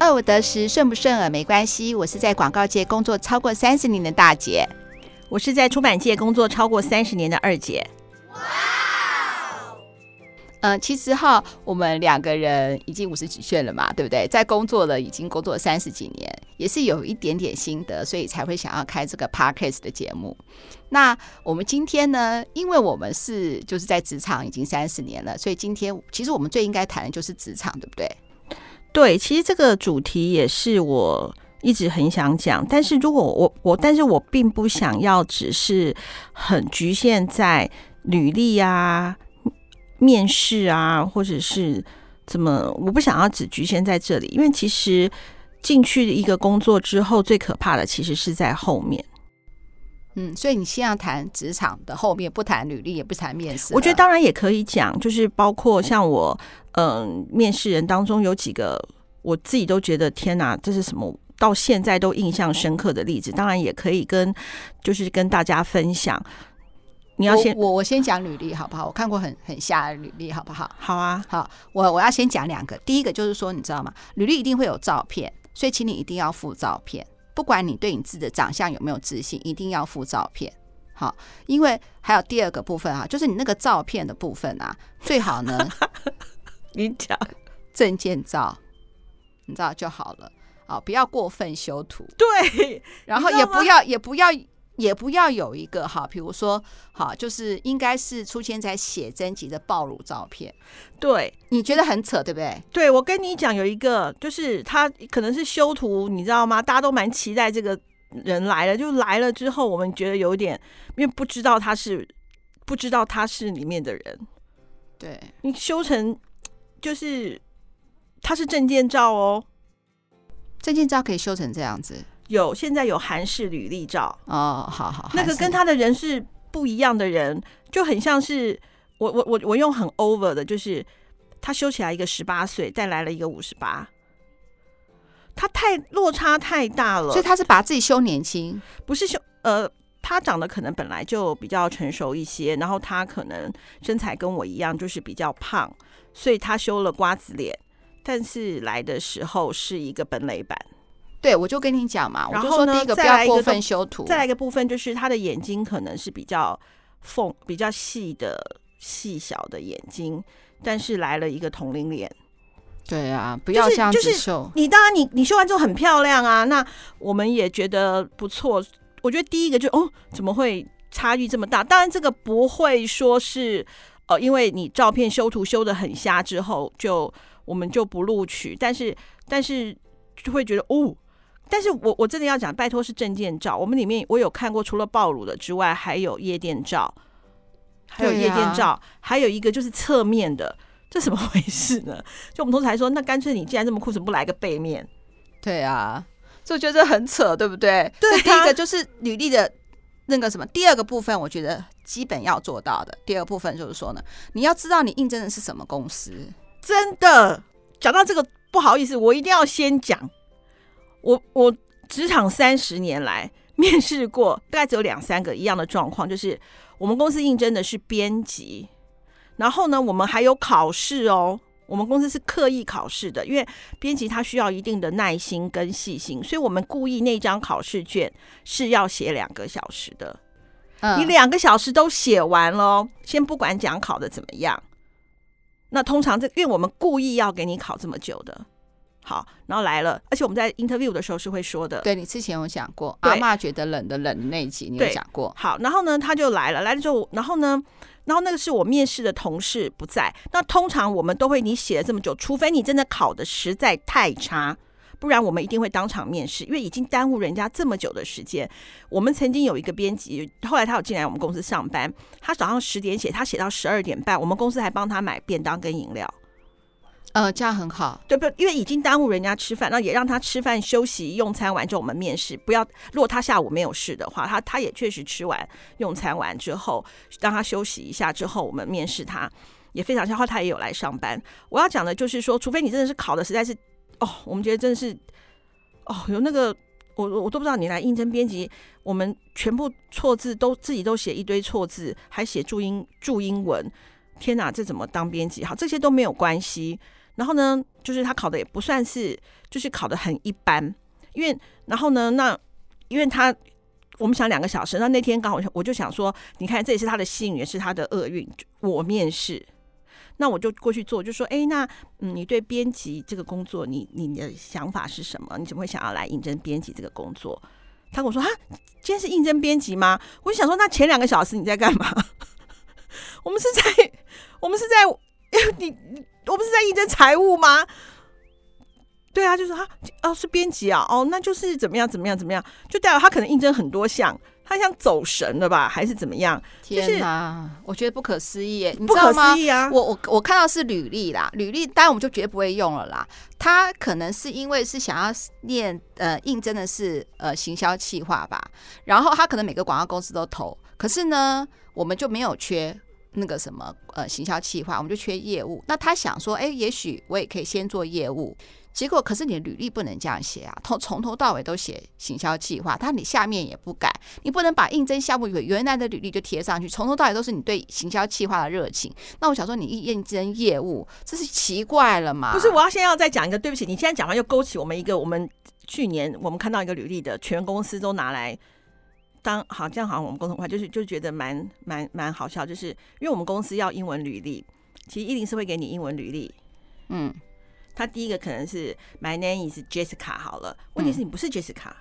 二五得十，顺不顺耳没关系。我是在广告界工作超过三十年的大姐，我是在出版界工作超过三十年的二姐。哇！嗯、呃，其实哈，我们两个人已经五十几岁了嘛，对不对？在工作了已经工作三十几年，也是有一点点心得，所以才会想要开这个 Podcast 的节目。那我们今天呢，因为我们是就是在职场已经三十年了，所以今天其实我们最应该谈的就是职场，对不对？对，其实这个主题也是我一直很想讲，但是如果我我，但是我并不想要只是很局限在履历啊。面试啊，或者是怎么？我不想要只局限在这里，因为其实进去一个工作之后，最可怕的其实是在后面。嗯，所以你先要谈职场的后面，不谈履历，也不谈面试。我觉得当然也可以讲，就是包括像我，嗯、呃，面试人当中有几个，我自己都觉得天哪，这是什么？到现在都印象深刻的例子，当然也可以跟，就是跟大家分享。你要先我我先讲履历好不好？我看过很很瞎的履历好不好？好啊，好，我我要先讲两个。第一个就是说，你知道吗？履历一定会有照片，所以请你一定要附照片。不管你对你自己的长相有没有自信，一定要附照片。好，因为还有第二个部分啊，就是你那个照片的部分啊，最好呢，你讲证件照，你知道就好了。好，不要过分修图。对，然后也不要也不要。也不要有一个哈，比如说哈，就是应该是出现在写真集的暴露照片。对，你觉得很扯，对不对？对，我跟你讲，有一个就是他可能是修图，你知道吗？大家都蛮期待这个人来了，就来了之后，我们觉得有点，因为不知道他是不知道他是里面的人。对，你修成就是他是证件照哦，证件照可以修成这样子。有，现在有韩式履历照。哦，好好，那个跟他的人是不一样的人，就很像是我我我我用很 over 的，就是他修起来一个十八岁，带来了一个五十八，他太落差太大了，所以他是把自己修年轻，不是修呃，他长得可能本来就比较成熟一些，然后他可能身材跟我一样，就是比较胖，所以他修了瓜子脸，但是来的时候是一个本垒板。对，我就跟你讲嘛，然后呢，第一个不要过分修图，再来一个部分就是他的眼睛可能是比较缝、比较细的细小的眼睛，但是来了一个同龄脸。对啊，不要这样子修。就是、你当然你你修完之后很漂亮啊，那我们也觉得不错。我觉得第一个就哦，怎么会差距这么大？当然这个不会说是呃，因为你照片修图修的很瞎之后，就我们就不录取。但是但是就会觉得哦。但是我我真的要讲，拜托是证件照。我们里面我有看过，除了暴露的之外，还有夜店照，还有夜店照，还有一个就是侧面的，这怎么回事呢？就我们同事还说，那干脆你既然这么酷，怎么不来个背面？对啊，所以我觉得很扯，对不对？对啊。第一个就是履历的那个什么，第二个部分我觉得基本要做到的。第二个部分就是说呢，你要知道你应征的是什么公司。真的，讲到这个，不好意思，我一定要先讲。我我职场三十年来面试过，大概只有两三个一样的状况，就是我们公司应征的是编辑，然后呢，我们还有考试哦，我们公司是刻意考试的，因为编辑他需要一定的耐心跟细心，所以我们故意那张考试卷是要写两个小时的，你两个小时都写完了，先不管讲考的怎么样，那通常这因为我们故意要给你考这么久的。好，然后来了，而且我们在 interview 的时候是会说的。对，你之前有讲过，阿嬷觉得冷的冷的那一集，你有讲过。好，然后呢，他就来了，来了之后，然后呢，然后那个是我面试的同事不在。那通常我们都会，你写了这么久，除非你真的考的实在太差，不然我们一定会当场面试，因为已经耽误人家这么久的时间。我们曾经有一个编辑，后来他有进来我们公司上班，他早上十点写，他写到十二点半，我们公司还帮他买便当跟饮料。呃，这样很好，对不？因为已经耽误人家吃饭，那也让他吃饭休息用餐完之后，我们面试。不要，如果他下午没有事的话，他他也确实吃完用餐完之后，让他休息一下之后，我们面试他也非常消耗，他也有来上班。我要讲的就是说，除非你真的是考的实在是哦，我们觉得真的是哦，有那个我我都不知道你来应征编辑，我们全部错字都自己都写一堆错字，还写注音注英文，天哪，这怎么当编辑？好，这些都没有关系。然后呢，就是他考的也不算是，就是考的很一般，因为然后呢，那因为他我们想两个小时，那那天刚好我就想说，你看这也是他的幸运，也是他的厄运，我面试。那我就过去做，就说，哎，那嗯，你对编辑这个工作，你你的想法是什么？你怎么会想要来应征编辑这个工作？他跟我说，哈，今天是应征编辑吗？我就想说，那前两个小时你在干嘛？我们是在，我们是在，你，我不是在应征财务吗？对啊，就是他哦是编辑啊，哦那就是怎么样怎么样怎么样，就代表他可能应征很多项。他想走神了吧，还是怎么样？天哪，我觉得不可思议耶！不可思议啊！我我我看到是履历啦，履历当然我们就绝对不会用了啦。他可能是因为是想要念呃应征的是呃行销企划吧，然后他可能每个广告公司都投，可是呢我们就没有缺那个什么呃行销企划，我们就缺业务。那他想说，哎，也许我也可以先做业务。结果可是你的履历不能这样写啊，从从头到尾都写行销计划，但你下面也不改，你不能把应征项目原原来的履历就贴上去，从头到尾都是你对行销计划的热情。那我想说，你应征业务，这是奇怪了嘛？不是，我要现在要再讲一个，对不起，你现在讲完又勾起我们一个，我们去年我们看到一个履历的，全公司都拿来当好，这样好像我们共同话就是就觉得蛮蛮蛮好笑，就是因为我们公司要英文履历，其实一定是会给你英文履历，嗯。他第一个可能是 My name is Jessica 好了，问题是你不是 Jessica，、嗯、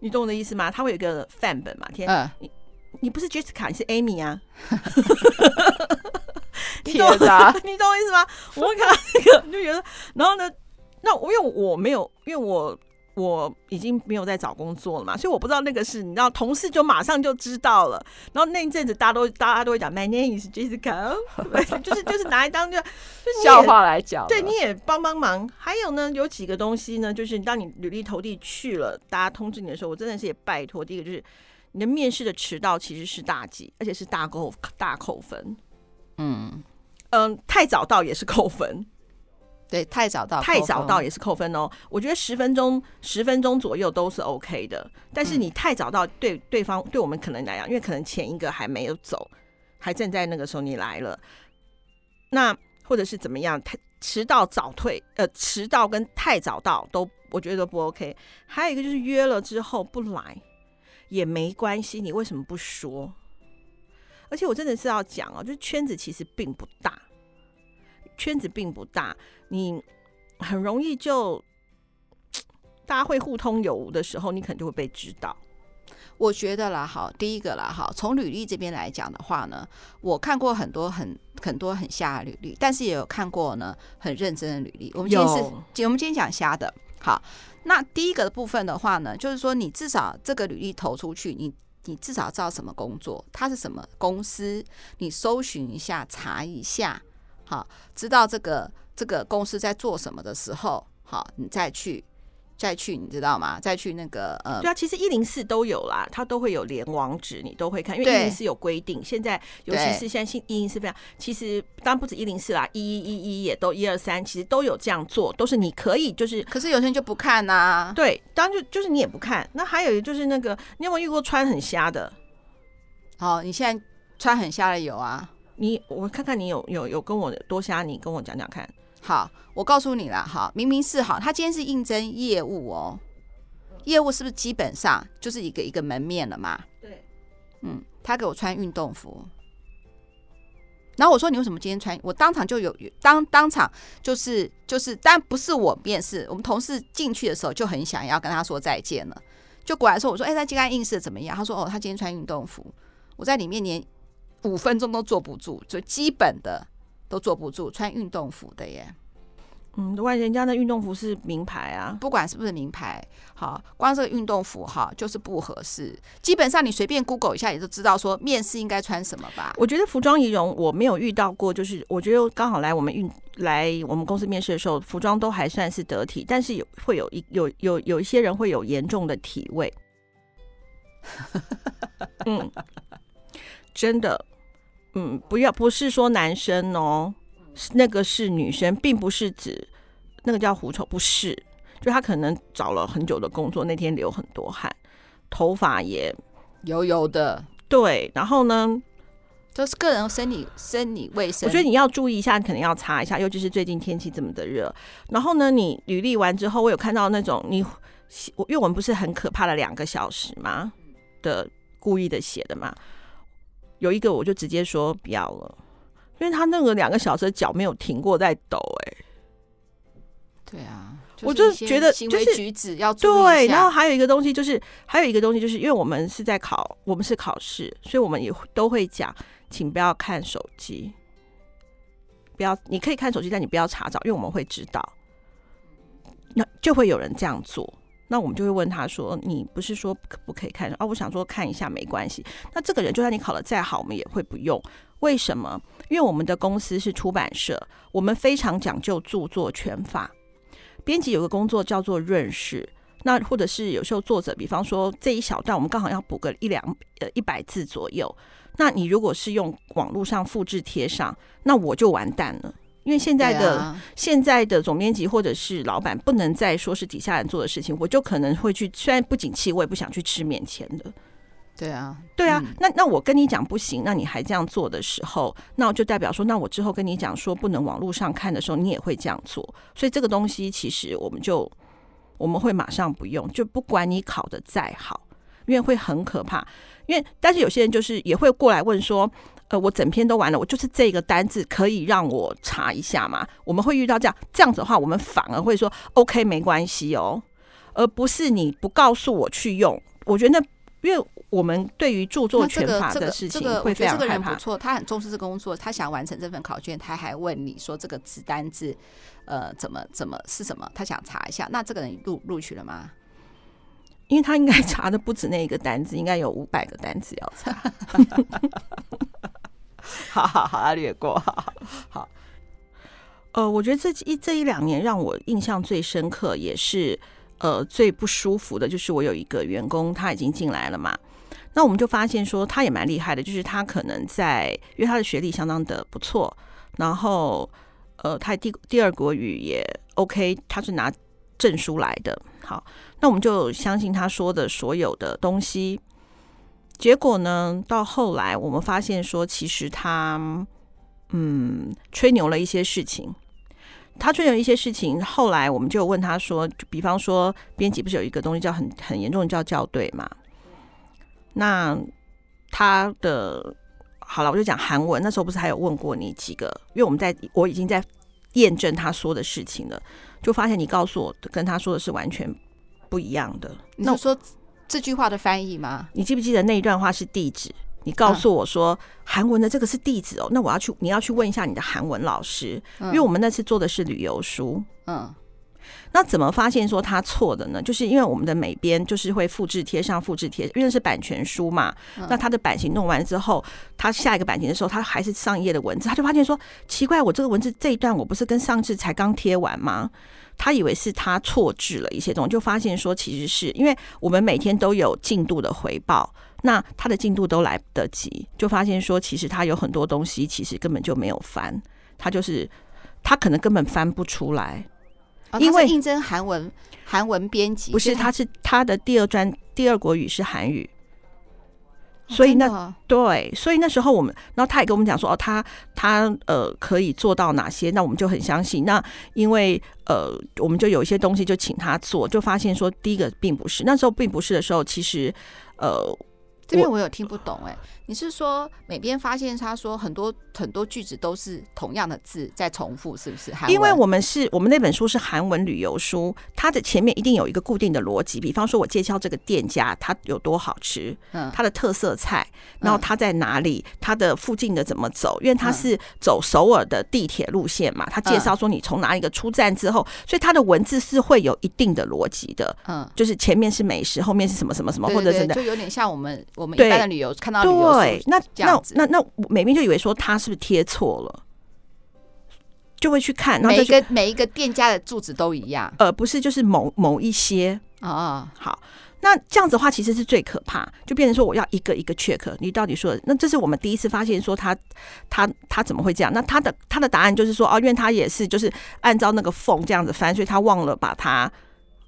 你懂我的意思吗？他会有一个范本嘛？天，呃、你你不是 Jessica，你是 Amy 啊？你懂啊？你懂我意思吗？我会看到这个就觉得，然后呢，那我因为我没有，因为我。我已经没有在找工作了嘛，所以我不知道那个是，你知道，同事就马上就知道了。然后那一阵子，大家都大家都会讲，My name is Jessica，就是就是拿来当就，就笑话来讲。对，你也帮帮忙。还有呢，有几个东西呢，就是当你履历投递去了，大家通知你的时候，我真的是也拜托。第一个就是你的面试的迟到其实是大忌，而且是大扣大扣分。嗯嗯，太早到也是扣分。对，太早到，太早到也是扣分哦。我觉得十分钟，十分钟左右都是 OK 的。但是你太早到，对对方，对我们可能来讲，因为可能前一个还没有走，还正在那个时候你来了，那或者是怎么样，太迟到早退，呃，迟到跟太早到都我觉得都不 OK。还有一个就是约了之后不来也没关系，你为什么不说？而且我真的是要讲哦，就是圈子其实并不大。圈子并不大，你很容易就 大家会互通有无的时候，你可能就会被知道。我觉得啦，好，第一个啦，好，从履历这边来讲的话呢，我看过很多很很多很瞎的履历，但是也有看过呢很认真的履历。我们今天是，我们今天讲瞎的。好，那第一个的部分的话呢，就是说你至少这个履历投出去，你你至少知道什么工作，它是什么公司，你搜寻一下，查一下。好，知道这个这个公司在做什么的时候，好，你再去再去，你知道吗？再去那个呃，对啊，其实一零四都有啦，它都会有联网址，你都会看，因为一零四有规定。现在尤其是现在新一零四非常，其实当然不止一零四啦，一一一一也都一二三，其实都有这样做，都是你可以就是，可是有些人就不看呐、啊。对，当然就就是你也不看。那还有就是那个，你有没有遇过穿很瞎的？好，你现在穿很瞎的有啊。你我看看你有有有跟我多瞎，你跟我讲讲看。好，我告诉你了，好，明明是好，他今天是应征业务哦，业务是不是基本上就是一个一个门面了嘛？对，嗯，他给我穿运动服，然后我说你为什么今天穿？我当场就有当当场就是就是，但不是我面试，我们同事进去的时候就很想要跟他说再见了，就过来说我说哎，他今天应试怎么样？他说哦，他今天穿运动服，我在里面连。五分钟都坐不住，就基本的都坐不住，穿运动服的耶。嗯，万一人家的运动服是名牌啊，不管是不是名牌，好，光这个运动服哈就是不合适。基本上你随便 Google 一下，也就知道说面试应该穿什么吧。我觉得服装仪容我没有遇到过，就是我觉得刚好来我们运来我们公司面试的时候，服装都还算是得体，但是有会有一有有有一些人会有严重的体味。嗯，真的。嗯，不要，不是说男生哦，那个是女生，并不是指那个叫狐臭，不是，就他可能找了很久的工作，那天流很多汗，头发也油油的，对，然后呢，就是个人生理生理卫生。我觉得你要注意一下，你可能要擦一下，尤其是最近天气这么的热。然后呢，你履历完之后，我有看到那种你，我因为我们不是很可怕的两个小时吗？的故意的写的嘛，有一个我就直接说不要了，因为他那个两个小时脚没有停过在抖，哎，对啊。我就觉得就是举止要对，然后还有一个东西就是，还有一个东西就是，因为我们是在考，我们是考试，所以我们也都会讲，请不要看手机，不要，你可以看手机，但你不要查找，因为我们会知道，那就会有人这样做，那我们就会问他说，你不是说可不可以看啊？我想说看一下没关系，那这个人就算你考得再好，我们也会不用，为什么？因为我们的公司是出版社，我们非常讲究著作权法。编辑有个工作叫做润饰，那或者是有时候作者，比方说这一小段我们刚好要补个一两呃一百字左右，那你如果是用网络上复制贴上，那我就完蛋了，因为现在的、啊、现在的总编辑或者是老板不能再说是底下人做的事情，我就可能会去，虽然不景气，我也不想去吃免钱的。对啊，对啊，嗯、那那我跟你讲不行，那你还这样做的时候，那我就代表说，那我之后跟你讲说不能网络上看的时候，你也会这样做。所以这个东西其实我们就我们会马上不用，就不管你考得再好，因为会很可怕。因为但是有些人就是也会过来问说，呃，我整篇都完了，我就是这个单字可以让我查一下吗？我们会遇到这样这样子的话，我们反而会说 OK 没关系哦，而不是你不告诉我去用。我觉得那。因为我们对于著作权法的事情会非常害怕。这个这个这个人不错，他很重视这个工作，他想完成这份考卷，他还问你说这个字单字，呃，怎么怎么是什么？他想查一下。那这个人录录取了吗？因为他应该 查的不止那一个单子，应该有五百个单子要查。好好好，他略过。好，好，呃，我觉得这一这一两年让我印象最深刻，也是。呃，最不舒服的就是我有一个员工，他已经进来了嘛。那我们就发现说，他也蛮厉害的，就是他可能在，因为他的学历相当的不错，然后呃，他第第二国语也 OK，他是拿证书来的。好，那我们就相信他说的所有的东西。结果呢，到后来我们发现说，其实他嗯吹牛了一些事情。他吹牛一些事情，后来我们就问他说，比方说，编辑不是有一个东西叫很很严重的叫校对嘛？那他的好了，我就讲韩文。那时候不是还有问过你几个？因为我们在我已经在验证他说的事情了，就发现你告诉我跟他说的是完全不一样的。那我说这句话的翻译吗？你记不记得那一段话是地址？你告诉我说韩文的这个是地址哦，那我要去，你要去问一下你的韩文老师，因为我们那次做的是旅游书，嗯，那怎么发现说他错的呢？就是因为我们的美编就是会复制贴上复制贴，因为是版权书嘛，那他的版型弄完之后，他下一个版型的时候，他还是上一页的文字，他就发现说奇怪，我这个文字这一段我不是跟上次才刚贴完吗？他以为是他错置了一些东西，就发现说其实是因为我们每天都有进度的回报。那他的进度都来不得及，就发现说，其实他有很多东西，其实根本就没有翻，他就是他可能根本翻不出来，哦、因为应征韩文韩文编辑，不是，他是他的第二专第二国语是韩语，所以那、哦、对，所以那时候我们，然后他也跟我们讲说，哦，他他呃可以做到哪些，那我们就很相信。那因为呃，我们就有一些东西就请他做，就发现说，第一个并不是，那时候并不是的时候，其实呃。这边我有听不懂哎、欸，你是说每边发现他说很多很多句子都是同样的字在重复，是不是？因为我们是我们那本书是韩文旅游书，它的前面一定有一个固定的逻辑，比方说我介绍这个店家，它有多好吃，嗯，它的特色菜，然后它在哪里，它的附近的怎么走，因为它是走首尔的地铁路线嘛，它介绍说你从哪一个出站之后，所以它的文字是会有一定的逻辑的，嗯，就是前面是美食，后面是什么什么什么，或者真的就有点像我们。我们一般的旅游看到旅游对，那那那那美编就以为说他是不是贴错了，就会去看，然后每一个每一个店家的住址都一样，呃，不是，就是某某一些啊、哦。好，那这样子的话其实是最可怕，就变成说我要一个一个 check，你到底说的，那这是我们第一次发现说他他他怎么会这样？那他的他的答案就是说哦，因为他也是就是按照那个缝这样子翻，所以他忘了把它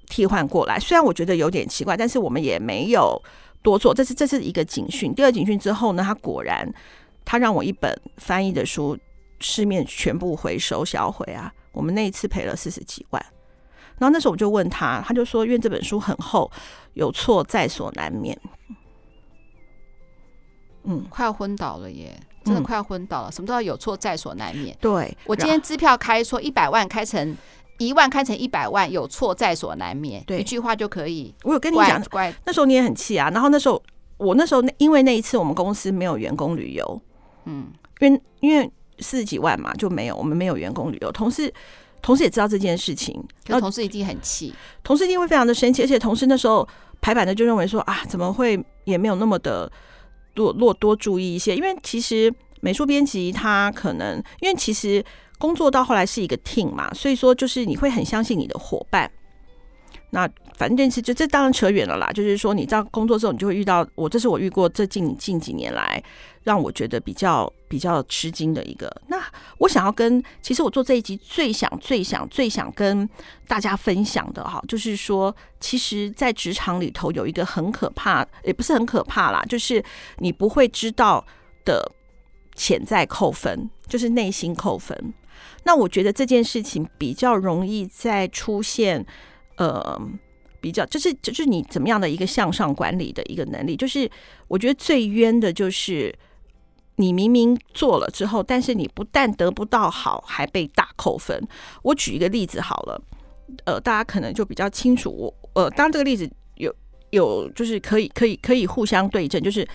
替换过来。虽然我觉得有点奇怪，但是我们也没有。多做，这是这是一个警讯。第二警讯之后呢，他果然他让我一本翻译的书，市面全部回收销毁啊！我们那一次赔了四十几万。然后那时候我就问他，他就说：“因为这本书很厚，有错在所难免。”嗯，快要昏倒了耶！真的快要昏倒了。嗯、什么都要有错在所难免。对，我今天支票开错一百万，开成一万，看成一百万，有错在所难免。对，一句话就可以。我有跟你讲，乖，那时候你也很气啊。然后那时候我那时候因为那一次我们公司没有员工旅游，嗯，因为因为四十几万嘛就没有，我们没有员工旅游，同事。同事也知道这件事情，然后同事一定很气，同事一定会非常的生气，而且同事那时候排版的就认为说啊，怎么会也没有那么的多多多注意一些？因为其实美术编辑他可能，因为其实工作到后来是一个 team 嘛，所以说就是你会很相信你的伙伴。那反正这次就这当然扯远了啦，就是说你在工作之后，你就会遇到我，这是我遇过这近近几年来让我觉得比较比较吃惊的一个。那我想要跟，其实我做这一集最想最想最想跟大家分享的哈，就是说，其实，在职场里头有一个很可怕，也不是很可怕啦，就是你不会知道的潜在扣分，就是内心扣分。那我觉得这件事情比较容易在出现。呃，比较就是就是你怎么样的一个向上管理的一个能力，就是我觉得最冤的就是你明明做了之后，但是你不但得不到好，还被大扣分。我举一个例子好了，呃，大家可能就比较清楚。我呃，当这个例子有有就是可以可以可以互相对证，就是。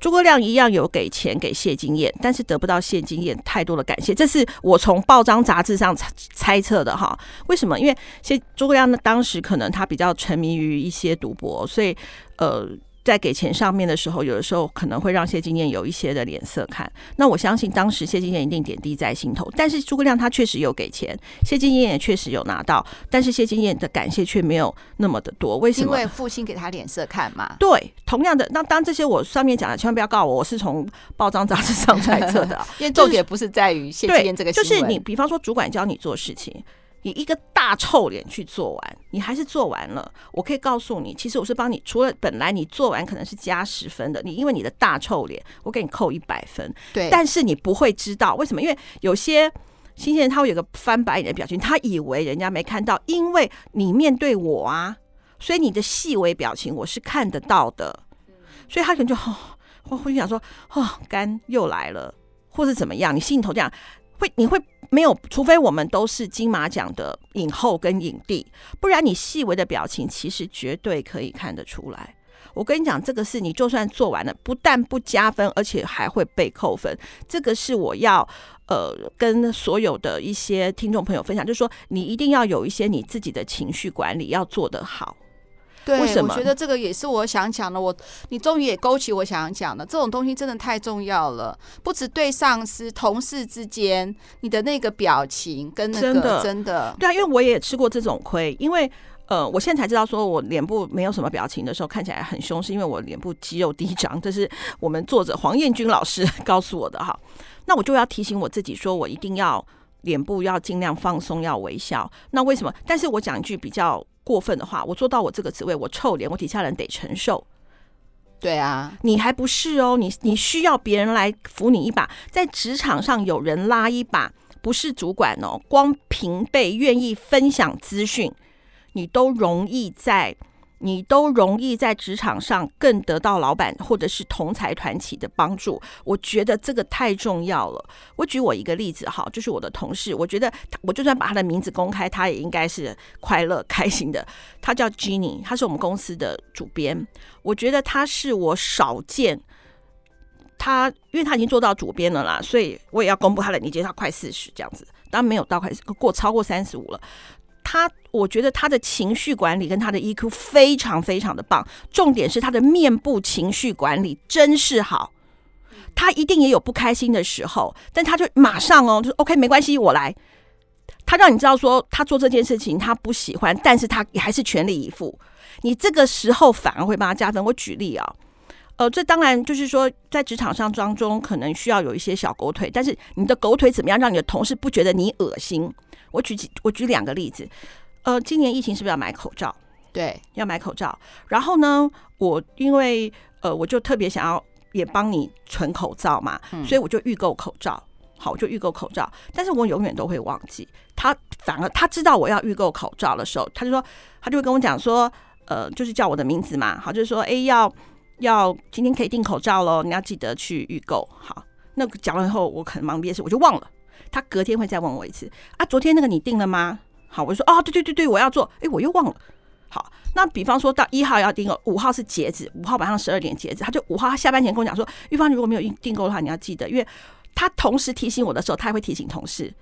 诸葛亮一样有给钱给谢金燕，但是得不到谢金燕太多的感谢，这是我从报章杂志上猜猜测的哈。为什么？因为谢诸葛亮呢，当时可能他比较沉迷于一些赌博，所以呃。在给钱上面的时候，有的时候可能会让谢金燕有一些的脸色看。那我相信当时谢金燕一定点滴在心头。但是诸葛亮他确实有给钱，谢金燕也确实有拿到，但是谢金燕的感谢却没有那么的多。为什么？因为父亲给他脸色看嘛。对，同样的，那当这些我上面讲的，千万不要告诉我，我是从报章杂志上猜测的，因为重点不是在于谢金燕这个，就是你，比方说主管教你做事情。你一个大臭脸去做完，你还是做完了。我可以告诉你，其实我是帮你，除了本来你做完可能是加十分的，你因为你的大臭脸，我给你扣一百分。对，但是你不会知道为什么，因为有些新鲜人他会有个翻白眼的表情，他以为人家没看到，因为你面对我啊，所以你的细微表情我是看得到的，所以他可能就哦，会会想说哦，干又来了，或是怎么样，你心里头这样。会，你会没有？除非我们都是金马奖的影后跟影帝，不然你细微的表情其实绝对可以看得出来。我跟你讲，这个是你就算做完了，不但不加分，而且还会被扣分。这个是我要呃跟所有的一些听众朋友分享，就是说你一定要有一些你自己的情绪管理要做得好。对，我觉得这个也是我想讲的。我，你终于也勾起我想讲的，这种东西真的太重要了。不止对上司、同事之间，你的那个表情跟那个真的，真的，对啊，因为我也吃过这种亏。因为呃，我现在才知道，说我脸部没有什么表情的时候，看起来很凶，是因为我脸部肌肉低张。这是我们作者黄彦君老师 告诉我的哈。那我就要提醒我自己，说我一定要脸部要尽量放松，要微笑。那为什么？但是我讲一句比较。过分的话，我做到我这个职位，我臭脸，我底下人得承受。对啊，你还不是哦，你你需要别人来扶你一把，在职场上有人拉一把，不是主管哦，光平辈愿意分享资讯，你都容易在。你都容易在职场上更得到老板或者是同财团体的帮助，我觉得这个太重要了。我举我一个例子哈，就是我的同事，我觉得我就算把他的名字公开，他也应该是快乐开心的。他叫 Jenny，他是我们公司的主编。我觉得他是我少见，他因为他已经做到主编了啦，所以我也要公布他的年纪，他快四十这样子，当然没有到快过超过三十五了。他，我觉得他的情绪管理跟他的 EQ 非常非常的棒，重点是他的面部情绪管理真是好。他一定也有不开心的时候，但他就马上哦，就说 OK 没关系，我来。他让你知道说他做这件事情他不喜欢，但是他也还是全力以赴。你这个时候反而会帮他加分。我举例啊，呃，这当然就是说在职场上当中可能需要有一些小狗腿，但是你的狗腿怎么样让你的同事不觉得你恶心？我举几，我举两个例子，呃，今年疫情是不是要买口罩？对，要买口罩。然后呢，我因为呃，我就特别想要也帮你存口罩嘛，嗯、所以我就预购口罩。好，我就预购口罩，但是我永远都会忘记。他反而他知道我要预购口罩的时候，他就说，他就会跟我讲说，呃，就是叫我的名字嘛。好，就是说，哎，要要今天可以订口罩喽，你要记得去预购。好，那讲了以后，我可能忙别的事，我就忘了。他隔天会再问我一次，啊，昨天那个你订了吗？好，我就说，哦，对对对对，我要做。哎，我又忘了。好，那比方说到一号要订购，五号是截止，五号晚上十二点截止，他就五号他下班前跟我讲说，玉芳，如果没有订购的话，你要记得，因为。他同时提醒我的时候，他也会提醒同事。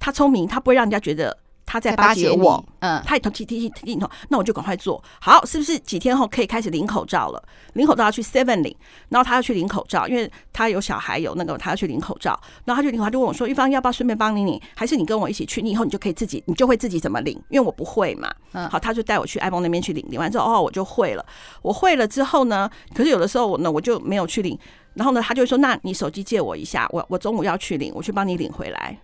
他聪明，他不会让人家觉得他在巴结我。嗯，他也提提提提醒同，那我就赶快做好，是不是？几天后可以开始领口罩了？领口罩要去 Seven 领，然后他要去领口罩，因为他有小孩有那个，他要去领口罩。然后他就领，他就问我说：“玉芳，要不要顺便帮你领？还是你跟我一起去？你以后你就可以自己，你就会自己怎么领？因为我不会嘛。”嗯，好，他就带我去 iPhone 那边去领。领完之后，哦，我就会了。我会了之后呢，可是有的时候我呢，我就没有去领。然后呢，他就说：“那你手机借我一下，我我中午要去领，我去帮你领回来。”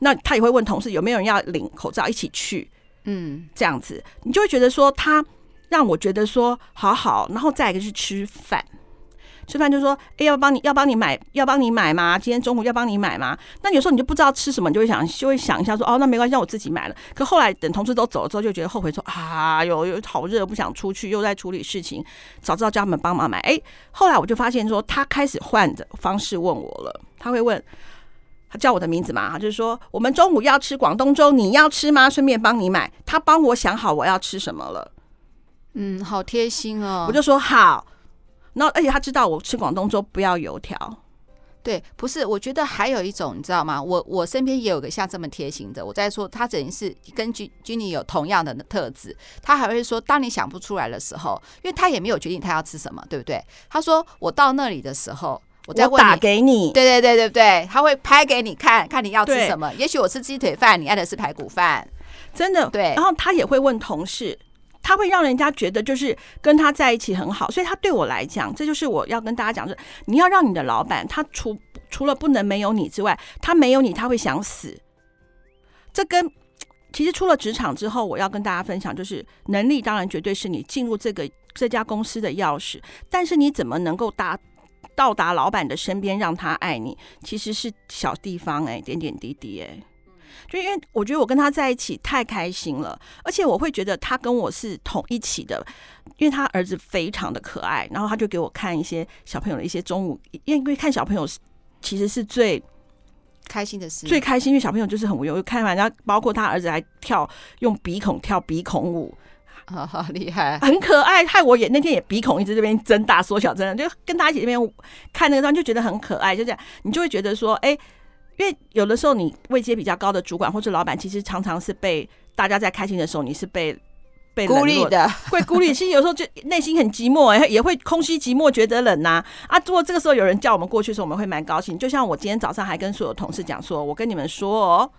那他也会问同事有没有人要领口罩一起去，嗯，这样子你就会觉得说他让我觉得说好好，然后再一个是吃饭。吃饭就说，哎，要帮你要帮你买，要帮你买吗？今天中午要帮你买吗？那有时候你就不知道吃什么，你就会想，就会想一下说，哦，那没关系，让我自己买了。可后来等同事都走了之后，就觉得后悔说，啊，有有好热，不想出去，又在处理事情，早知道叫他们帮忙买。哎，后来我就发现说，他开始换的方式问我了，他会问，他叫我的名字嘛，他就是说，我们中午要吃广东粥，你要吃吗？顺便帮你买。他帮我想好我要吃什么了，嗯，好贴心哦。我就说好。然后，而且他知道我吃广东粥不要油条。对，不是，我觉得还有一种，你知道吗？我我身边也有个像这么贴心的。我在说，他等于是跟 Jenny 有同样的特质。他还会说，当你想不出来的时候，因为他也没有决定他要吃什么，对不对？他说，我到那里的时候，我再打给你。对对对对对，他会拍给你看看你要吃什么。也许我吃鸡腿饭，你爱的是排骨饭，真的对。然后他也会问同事。他会让人家觉得就是跟他在一起很好，所以他对我来讲，这就是我要跟大家讲是：你要让你的老板，他除除了不能没有你之外，他没有你他会想死。这跟其实出了职场之后，我要跟大家分享，就是能力当然绝对是你进入这个这家公司的钥匙，但是你怎么能够达到达老板的身边，让他爱你，其实是小地方哎、欸，点点滴滴哎、欸。就因为我觉得我跟他在一起太开心了，而且我会觉得他跟我是同一起的，因为他儿子非常的可爱，然后他就给我看一些小朋友的一些中午，因为看小朋友其实是最开心的事，最开心，因为小朋友就是很无忧。看完，然后包括他儿子还跳用鼻孔跳鼻孔舞，好 好厉害，很可爱。害我也那天也鼻孔一直这边增大缩小，真的就跟他一起这边看那个地方就觉得很可爱，就这样你就会觉得说，哎。因为有的时候你位阶比较高的主管或者老板，其实常常是被大家在开心的时候，你是被被孤立的，会孤立。其实有时候就内心很寂寞，也会空虚寂寞，觉得冷呐。啊，如果这个时候有人叫我们过去的时候，我们会蛮高兴。就像我今天早上还跟所有同事讲说，我跟你们说哦。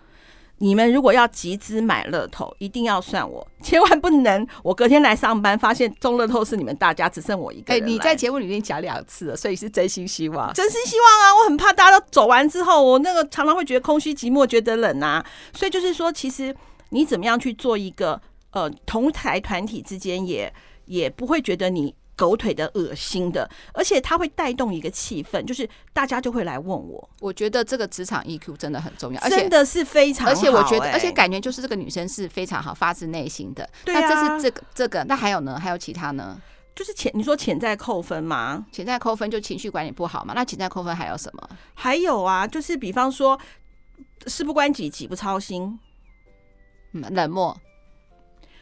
你们如果要集资买乐透，一定要算我，千万不能我隔天来上班发现中乐透是你们大家，只剩我一个人。哎、你在节目里面讲两次了，所以是真心希望，真心希望啊！我很怕大家都走完之后，我那个常常会觉得空虚寂寞，觉得冷啊。所以就是说，其实你怎么样去做一个呃同台团体之间，也也不会觉得你。狗腿的、恶心的，而且它会带动一个气氛，就是大家就会来问我。我觉得这个职场 EQ 真的很重要，而且真的是非常。而且我觉得，而且感觉就是这个女生是非常好，发自内心的。对啊，那这是这个这个，那还有呢？还有其他呢？就是潜，你说潜在扣分吗？潜在扣分就情绪管理不好嘛？那潜在扣分还有什么？还有啊，就是比方说事不关己，己不操心，嗯，冷漠。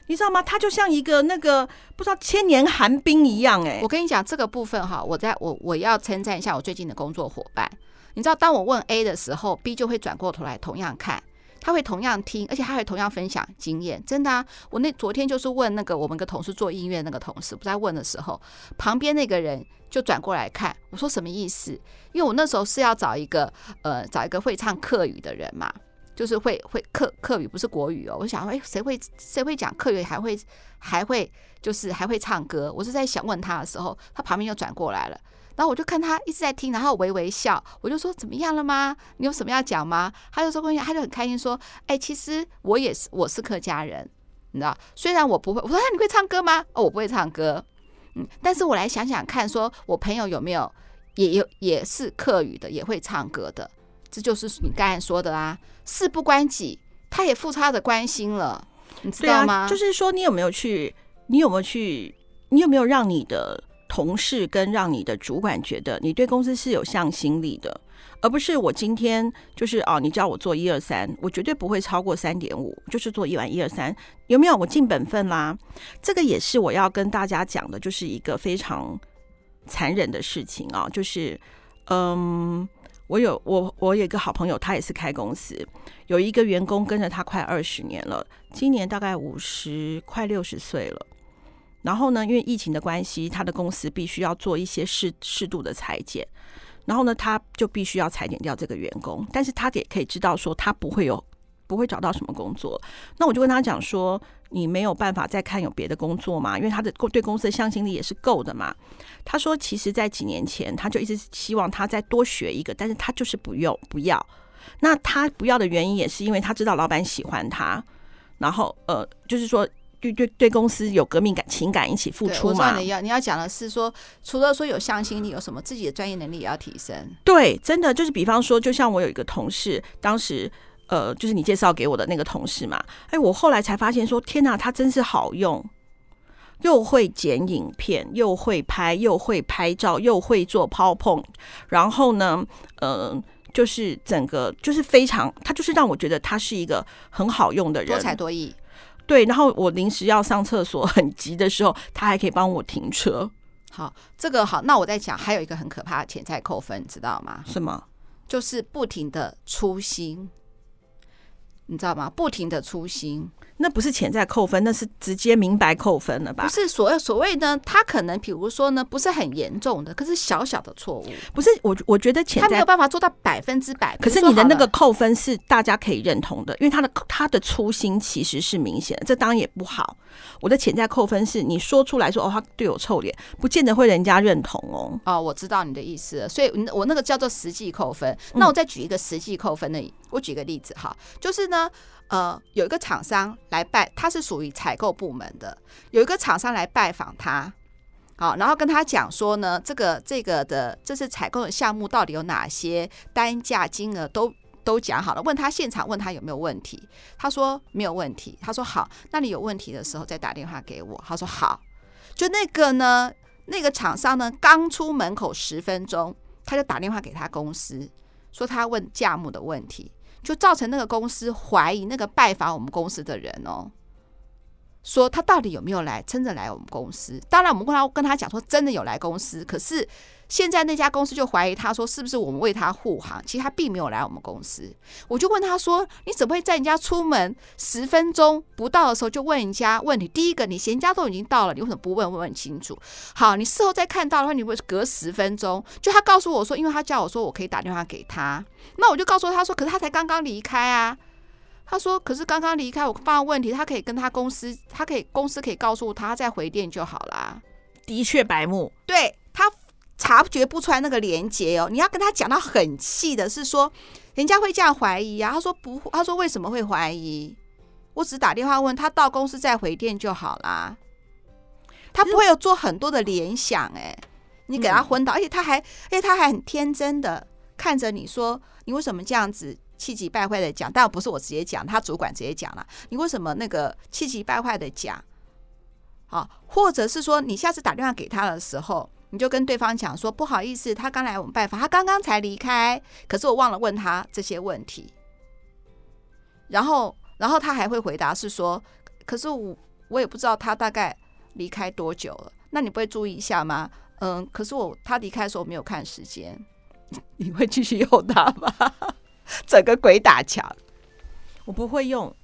你知道吗？他就像一个那个不知道千年寒冰一样哎、我跟你讲这个部分哈，我在我我要称赞一下我最近的工作伙伴。你知道，当我问 A 的时候，B 就会转过头来同样看，他会同样听，而且他会同样分享经验。真的啊，我那昨天就是问那个我们个同事做音乐那个同事，不在问的时候，旁边那个人就转过来看，我说什么意思？因为我那时候是要找一个呃找一个会唱客语的人嘛。就是会会客客语不是国语哦，我想哎，谁会谁会讲客语，还会还会就是还会唱歌。我是在想问他的时候，他旁边又转过来了，然后我就看他一直在听，然后微微笑，我就说怎么样了吗？你有什么要讲吗？他就说关于他就很开心说，哎，其实我也是，我是客家人，你知道，虽然我不会，我说那你会唱歌吗？哦，我不会唱歌。嗯，但是我来想想看，说我朋友有没有也有也是客语的，也会唱歌的，这就是你刚才说的啊，事不关己，他也付出他的关心了，你知道吗？啊、就是说，你有没有去？你有没有去？你有没有让你的同事跟让你的主管觉得你对公司是有向心力的？而不是我今天就是哦，你叫我做一二三，我绝对不会超过三点五，就是做一完一二三，有没有？我尽本分啦。这个也是我要跟大家讲的，就是一个非常残忍的事情啊，就是嗯，我有我我有一个好朋友，他也是开公司，有一个员工跟着他快二十年了，今年大概五十快六十岁了。然后呢，因为疫情的关系，他的公司必须要做一些适适度的裁剪。然后呢，他就必须要裁剪掉这个员工，但是他也可以知道说他不会有不会找到什么工作。那我就跟他讲说，你没有办法再看有别的工作吗？因为他的对公司的向心力也是够的嘛。他说，其实，在几年前他就一直希望他再多学一个，但是他就是不用不要。那他不要的原因也是因为他知道老板喜欢他，然后呃，就是说。对对对，公司有革命感情感，一起付出嘛。你要你要讲的是说，除了说有向心力，有什么自己的专业能力也要提升。对，真的就是比方说，就像我有一个同事，当时呃，就是你介绍给我的那个同事嘛。哎，我后来才发现说，天哪，他真是好用，又会剪影片，又会拍，又会拍照，又会做 PowerPoint，然后呢，嗯、呃，就是整个就是非常，他就是让我觉得他是一个很好用的人，多才多艺。对，然后我临时要上厕所很急的时候，他还可以帮我停车。好，这个好，那我在讲，还有一个很可怕的潜在扣分，知道吗？什么？就是不停的粗心，你知道吗？不停的粗心。那不是潜在扣分，那是直接明白扣分了吧？不是所谓所谓呢，他可能比如说呢，不是很严重的，可是小小的错误。不是我，我觉得潜在他没有办法做到百分之百。可是你的那个扣分是大家可以认同的，因为他的他的初心其实是明显的，这当然也不好。我的潜在扣分是你说出来说哦，他对我臭脸，不见得会人家认同哦。哦，我知道你的意思了，所以我那个叫做实际扣分。那我再举一个实际扣分的，嗯、我举个例子哈，就是呢。呃，有一个厂商来拜，他是属于采购部门的。有一个厂商来拜访他，好，然后跟他讲说呢，这个这个的，这是采购的项目到底有哪些单价、金额都都讲好了。问他现场问他有没有问题，他说没有问题。他说好，那你有问题的时候再打电话给我。他说好，就那个呢，那个厂商呢，刚出门口十分钟，他就打电话给他公司，说他问价目的问题。就造成那个公司怀疑那个拜访我们公司的人哦，说他到底有没有来，真的来我们公司？当然，我们跟他跟他讲说真的有来公司，可是。现在那家公司就怀疑他说是不是我们为他护航？其实他并没有来我们公司。我就问他说：“你怎么会在人家出门十分钟不到的时候就问人家问题？第一个，你嫌家都已经到了，你为什么不问问问清楚？好，你事后再看到的话，你会隔十分钟。就他告诉我说，因为他叫我说我可以打电话给他，那我就告诉他说，可是他才刚刚离开啊。他说，可是刚刚离开，我发问题，他可以跟他公司，他可以公司可以告诉他，他再回电就好啦。的确，白目，对他。察觉不出来那个连接哦，你要跟他讲到很细的，是说人家会这样怀疑啊。他说不，他说为什么会怀疑？我只打电话问他，到公司再回电就好啦。他不会有做很多的联想哎，你给他昏倒，而且他还，而且他还很天真的看着你说，你为什么这样子气急败坏的讲？但不是我直接讲，他主管直接讲了，你为什么那个气急败坏的讲？好，或者是说你下次打电话给他的时候。你就跟对方讲说，不好意思，他刚来我们拜访，他刚刚才离开，可是我忘了问他这些问题。然后，然后他还会回答是说，可是我我也不知道他大概离开多久了，那你不会注意一下吗？嗯，可是我他离开的时候没有看时间，你会继续用他吗？整个鬼打墙，我不会用。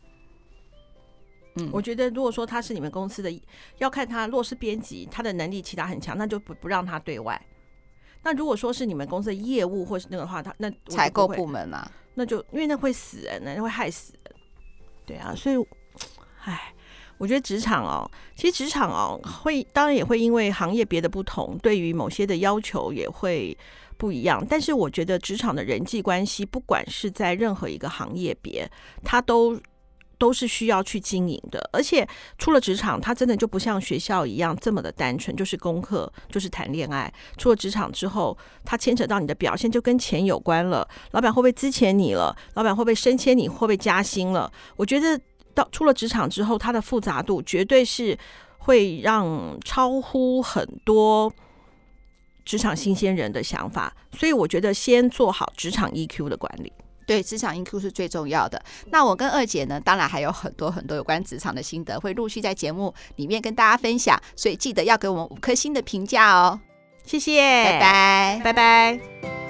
嗯，我觉得如果说他是你们公司的，要看他若是编辑，他的能力其他很强，那就不不让他对外。那如果说是你们公司的业务或是那个话，他那采购部门啊，那就因为那会死人呢，那会害死人。对啊，所以，唉，我觉得职场哦，其实职场哦会，当然也会因为行业别的不同，对于某些的要求也会不一样。但是我觉得职场的人际关系，不管是在任何一个行业别，它都。都是需要去经营的。而且出了职场，他真的就不像学校一样这么的单纯，就是功课，就是谈恋爱。出了职场之后，他牵扯到你的表现，就跟钱有关了。老板会不会资遣你了？老板会不会升迁你？会不会加薪了？我觉得到出了职场之后，它的复杂度绝对是会让超乎很多。职场新鲜人的想法，所以我觉得先做好职场 EQ 的管理。对，职场 EQ 是最重要的。那我跟二姐呢，当然还有很多很多有关职场的心得，会陆续在节目里面跟大家分享。所以记得要给我们五颗星的评价哦。谢谢，拜拜，拜拜。